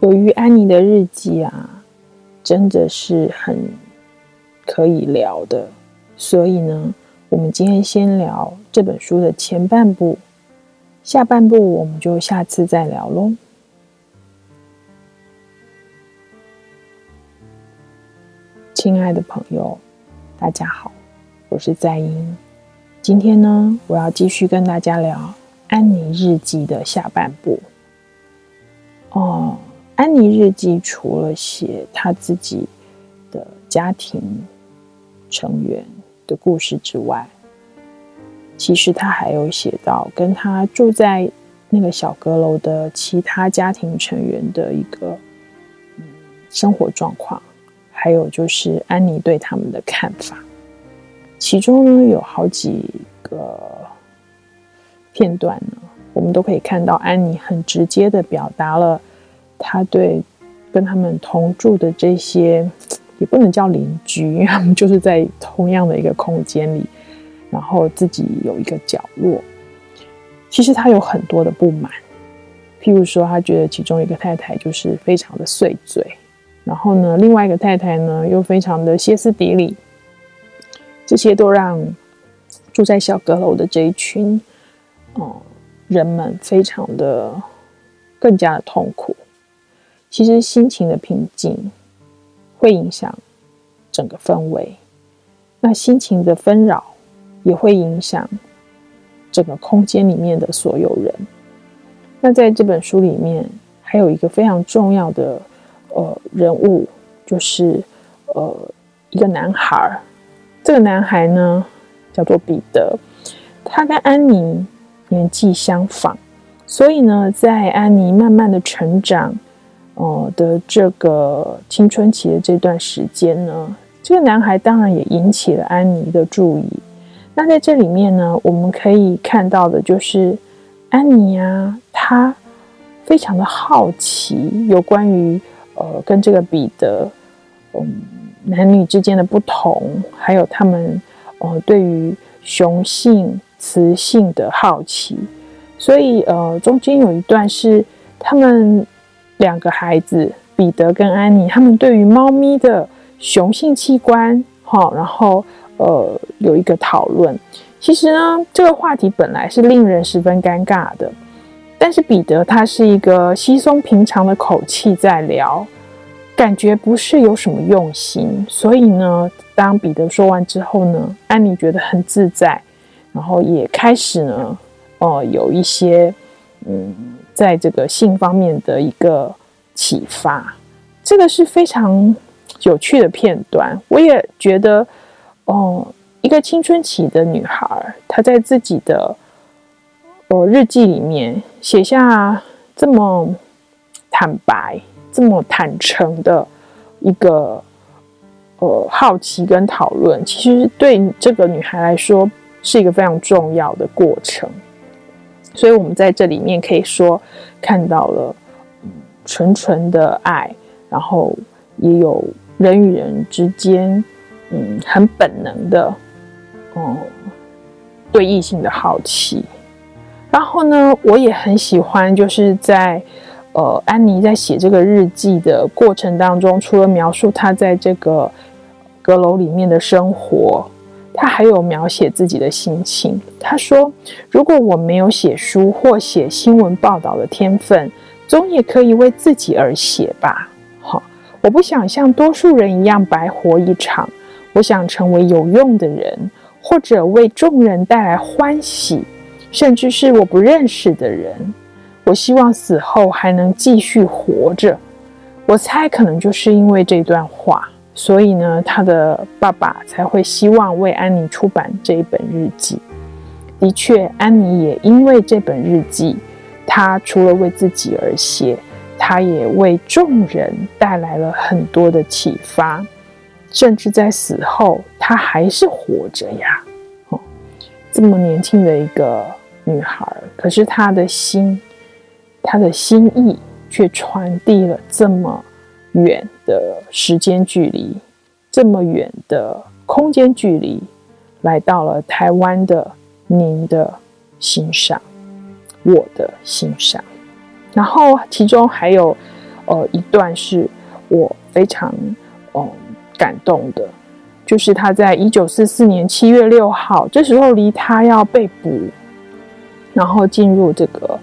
由于安妮的日记啊，真的是很可以聊的，所以呢，我们今天先聊这本书的前半部，下半部我们就下次再聊喽。亲爱的朋友，大家好，我是在英。今天呢，我要继续跟大家聊安妮日记的下半部。哦。安妮日记除了写她自己的家庭成员的故事之外，其实她还有写到跟她住在那个小阁楼的其他家庭成员的一个生活状况，还有就是安妮对他们的看法。其中呢，有好几个片段呢，我们都可以看到安妮很直接的表达了。他对跟他们同住的这些，也不能叫邻居，因为他们就是在同样的一个空间里，然后自己有一个角落。其实他有很多的不满，譬如说，他觉得其中一个太太就是非常的碎嘴，然后呢，另外一个太太呢又非常的歇斯底里，这些都让住在小阁楼的这一群、嗯、人们非常的更加的痛苦。其实心情的平静会影响整个氛围，那心情的纷扰也会影响整个空间里面的所有人。那在这本书里面，还有一个非常重要的呃人物，就是呃一个男孩。这个男孩呢叫做彼得，他跟安妮年纪相仿，所以呢，在安妮慢慢的成长。哦的这个青春期的这段时间呢，这个男孩当然也引起了安妮的注意。那在这里面呢，我们可以看到的就是安妮啊，她非常的好奇有关于呃跟这个彼得嗯男女之间的不同，还有他们呃对于雄性雌性的好奇。所以呃中间有一段是他们。两个孩子，彼得跟安妮，他们对于猫咪的雄性器官，哈，然后呃有一个讨论。其实呢，这个话题本来是令人十分尴尬的，但是彼得他是一个稀松平常的口气在聊，感觉不是有什么用心。所以呢，当彼得说完之后呢，安妮觉得很自在，然后也开始呢，呃，有一些嗯。在这个性方面的一个启发，这个是非常有趣的片段。我也觉得，哦，一个青春期的女孩，她在自己的呃日记里面写下这么坦白、这么坦诚的一个呃好奇跟讨论，其实对这个女孩来说是一个非常重要的过程。所以，我们在这里面可以说看到了，嗯，纯纯的爱，然后也有人与人之间，嗯，很本能的，哦、嗯，对异性的好奇。然后呢，我也很喜欢，就是在呃，安妮在写这个日记的过程当中，除了描述她在这个阁楼里面的生活。他还有描写自己的心情。他说：“如果我没有写书或写新闻报道的天分，总也可以为自己而写吧。好，我不想像多数人一样白活一场。我想成为有用的人，或者为众人带来欢喜，甚至是我不认识的人。我希望死后还能继续活着。我猜可能就是因为这段话。”所以呢，他的爸爸才会希望为安妮出版这一本日记。的确，安妮也因为这本日记，她除了为自己而写，她也为众人带来了很多的启发。甚至在死后，她还是活着呀！哦，这么年轻的一个女孩，可是她的心，她的心意却传递了这么远的时间距离，这么远的空间距离，来到了台湾的您的心上，我的心上。然后其中还有，呃一段是我非常嗯、感动的，就是他在一九四四年七月六号，这时候离他要被捕，然后进入这个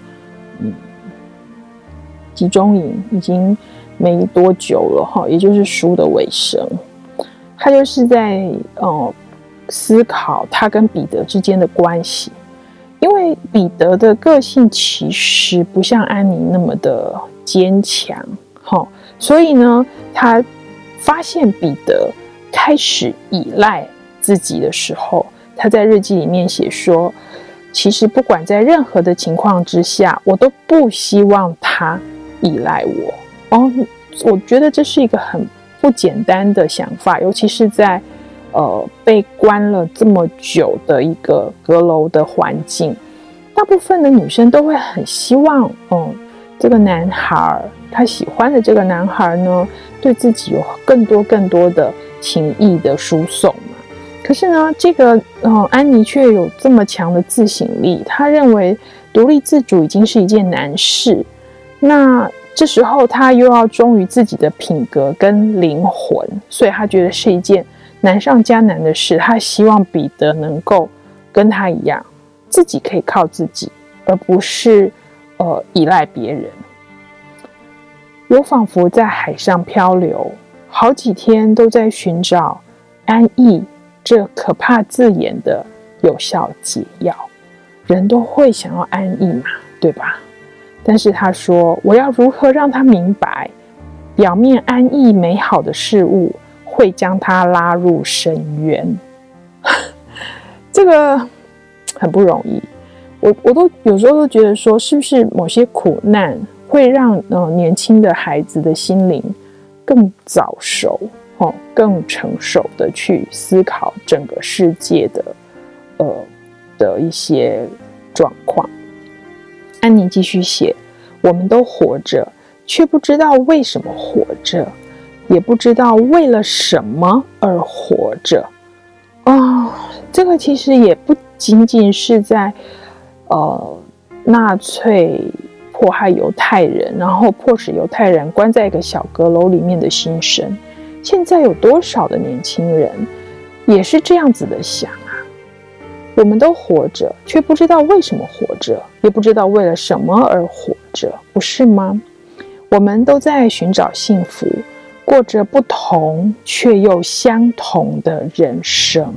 集中营已经没多久了哈，也就是书的尾声，他就是在呃思考他跟彼得之间的关系。因为彼得的个性其实不像安妮那么的坚强，哈，所以呢，他发现彼得开始依赖自己的时候，他在日记里面写说：“其实不管在任何的情况之下，我都不希望他依赖我。”哦，我觉得这是一个很不简单的想法，尤其是在。呃，被关了这么久的一个阁楼的环境，大部分的女生都会很希望，嗯，这个男孩，她喜欢的这个男孩呢，对自己有更多更多的情意的输送。可是呢，这个，嗯，安妮却有这么强的自省力，她认为独立自主已经是一件难事。那这时候，他又要忠于自己的品格跟灵魂，所以他觉得是一件。难上加难的事，他希望彼得能够跟他一样，自己可以靠自己，而不是呃依赖别人。我仿佛在海上漂流，好几天都在寻找安逸这可怕字眼的有效解药。人都会想要安逸嘛，对吧？但是他说，我要如何让他明白，表面安逸美好的事物，会将他拉入深渊，这个很不容易。我我都有时候都觉得说，是不是某些苦难会让呃年轻的孩子的心灵更早熟哦，更成熟的去思考整个世界的呃的一些状况。安妮继续写：我们都活着，却不知道为什么活着。也不知道为了什么而活着啊、这个其实也不仅仅是在呃纳粹迫害犹太人，然后迫使犹太人关在一个小阁楼里面的心声。现在有多少的年轻人也是这样子的想？我们都活着，却不知道为什么活着，也不知道为了什么而活着，不是吗？我们都在寻找幸福。过着不同却又相同的人生。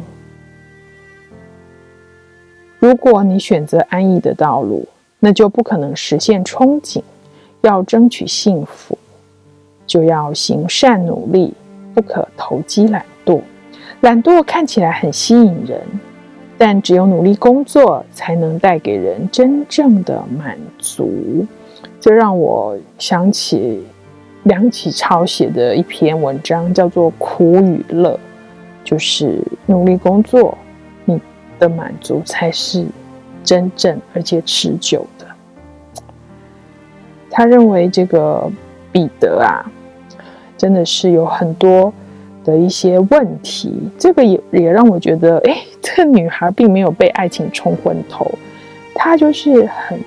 如果你选择安逸的道路，那就不可能实现憧憬。要争取幸福，就要行善努力，不可投机懒惰。懒惰看起来很吸引人，但只有努力工作，才能带给人真正的满足。这让我想起。梁启超写的一篇文章叫做《苦与乐》，就是努力工作，你的满足才是真正而且持久的。他认为这个彼得啊，真的是有很多的一些问题。这个也也让我觉得，哎，这个女孩并没有被爱情冲昏头，她就是很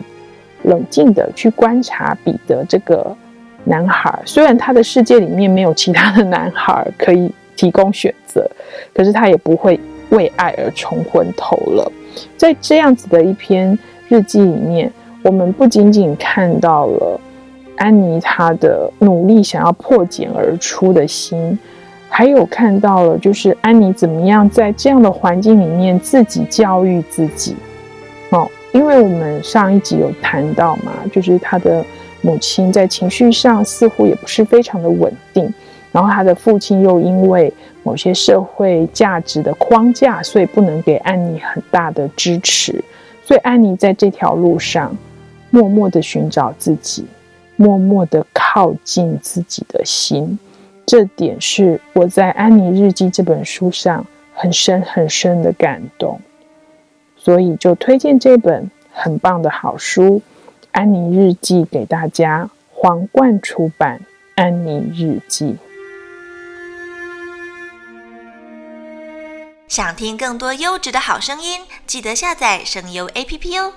冷静的去观察彼得这个。男孩虽然他的世界里面没有其他的男孩可以提供选择，可是他也不会为爱而冲昏头了。在这样子的一篇日记里面，我们不仅仅看到了安妮她的努力想要破茧而出的心，还有看到了就是安妮怎么样在这样的环境里面自己教育自己。哦，因为我们上一集有谈到嘛，就是她的。母亲在情绪上似乎也不是非常的稳定，然后她的父亲又因为某些社会价值的框架，所以不能给安妮很大的支持，所以安妮在这条路上默默的寻找自己，默默的靠近自己的心，这点是我在《安妮日记》这本书上很深很深的感动，所以就推荐这本很棒的好书。安妮日记给大家，皇冠出版《安妮日记》。想听更多优质的好声音，记得下载声优 APP 哦。